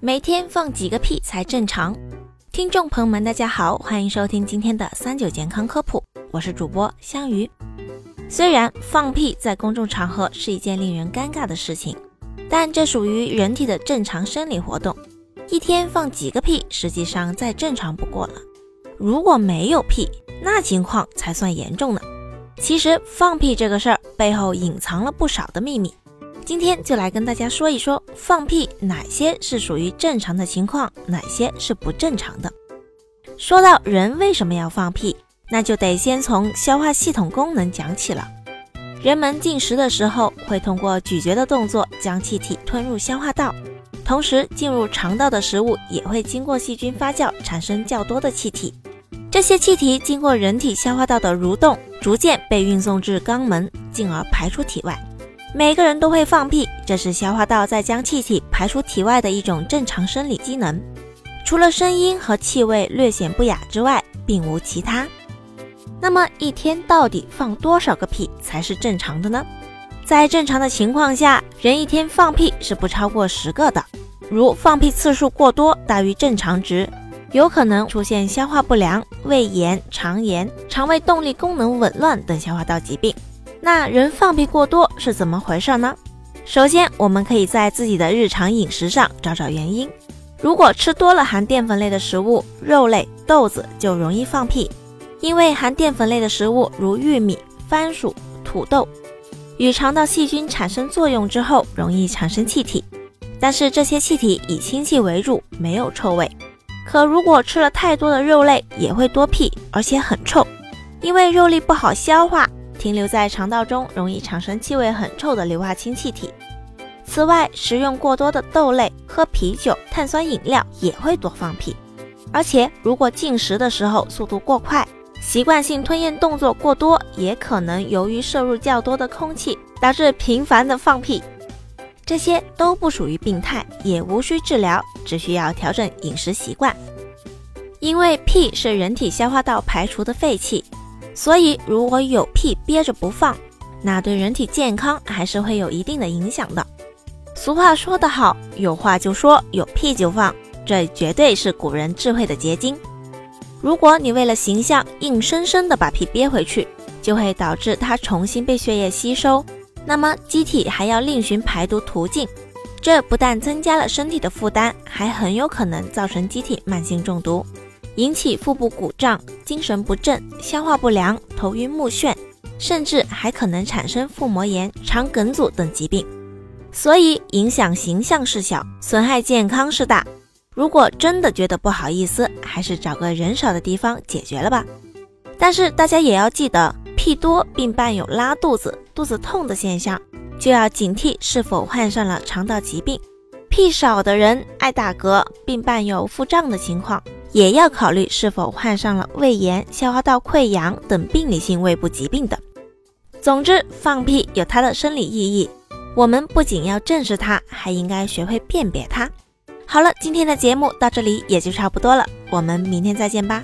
每天放几个屁才正常？听众朋友们，大家好，欢迎收听今天的三九健康科普，我是主播香鱼。虽然放屁在公众场合是一件令人尴尬的事情，但这属于人体的正常生理活动。一天放几个屁，实际上再正常不过了。如果没有屁，那情况才算严重呢。其实放屁这个事儿背后隐藏了不少的秘密。今天就来跟大家说一说放屁哪些是属于正常的情况，哪些是不正常的。说到人为什么要放屁，那就得先从消化系统功能讲起了。人们进食的时候会通过咀嚼的动作将气体吞入消化道，同时进入肠道的食物也会经过细菌发酵产生较多的气体。这些气体经过人体消化道的蠕动，逐渐被运送至肛门，进而排出体外。每个人都会放屁，这是消化道在将气体排出体外的一种正常生理机能。除了声音和气味略显不雅之外，并无其他。那么一天到底放多少个屁才是正常的呢？在正常的情况下，人一天放屁是不超过十个的。如放屁次数过多，大于正常值，有可能出现消化不良、胃炎、肠炎、肠胃动力功能紊乱等消化道疾病。那人放屁过多是怎么回事呢？首先，我们可以在自己的日常饮食上找找原因。如果吃多了含淀粉类的食物，肉类、豆子就容易放屁，因为含淀粉类的食物如玉米、番薯、土豆，与肠道细菌产生作用之后，容易产生气体。但是这些气体以氢气为主，没有臭味。可如果吃了太多的肉类，也会多屁，而且很臭，因为肉类不好消化。停留在肠道中，容易产生气味很臭的硫化氢气体。此外，食用过多的豆类、喝啤酒、碳酸饮料也会多放屁。而且，如果进食的时候速度过快，习惯性吞咽动作过多，也可能由于摄入较多的空气，导致频繁的放屁。这些都不属于病态，也无需治疗，只需要调整饮食习惯。因为屁是人体消化道排出的废气。所以，如果有屁憋着不放，那对人体健康还是会有一定的影响的。俗话说得好，有话就说，有屁就放，这绝对是古人智慧的结晶。如果你为了形象硬生生的把屁憋回去，就会导致它重新被血液吸收，那么机体还要另寻排毒途径，这不但增加了身体的负担，还很有可能造成机体慢性中毒。引起腹部鼓胀、精神不振、消化不良、头晕目眩，甚至还可能产生腹膜炎、肠梗阻等疾病。所以，影响形象是小，损害健康是大。如果真的觉得不好意思，还是找个人少的地方解决了吧。但是大家也要记得，屁多并伴有拉肚子、肚子痛的现象，就要警惕是否患上了肠道疾病。屁少的人爱打嗝，并伴有腹胀的情况。也要考虑是否患上了胃炎、消化道溃疡等病理性胃部疾病的。总之，放屁有它的生理意义，我们不仅要正视它，还应该学会辨别它。好了，今天的节目到这里也就差不多了，我们明天再见吧。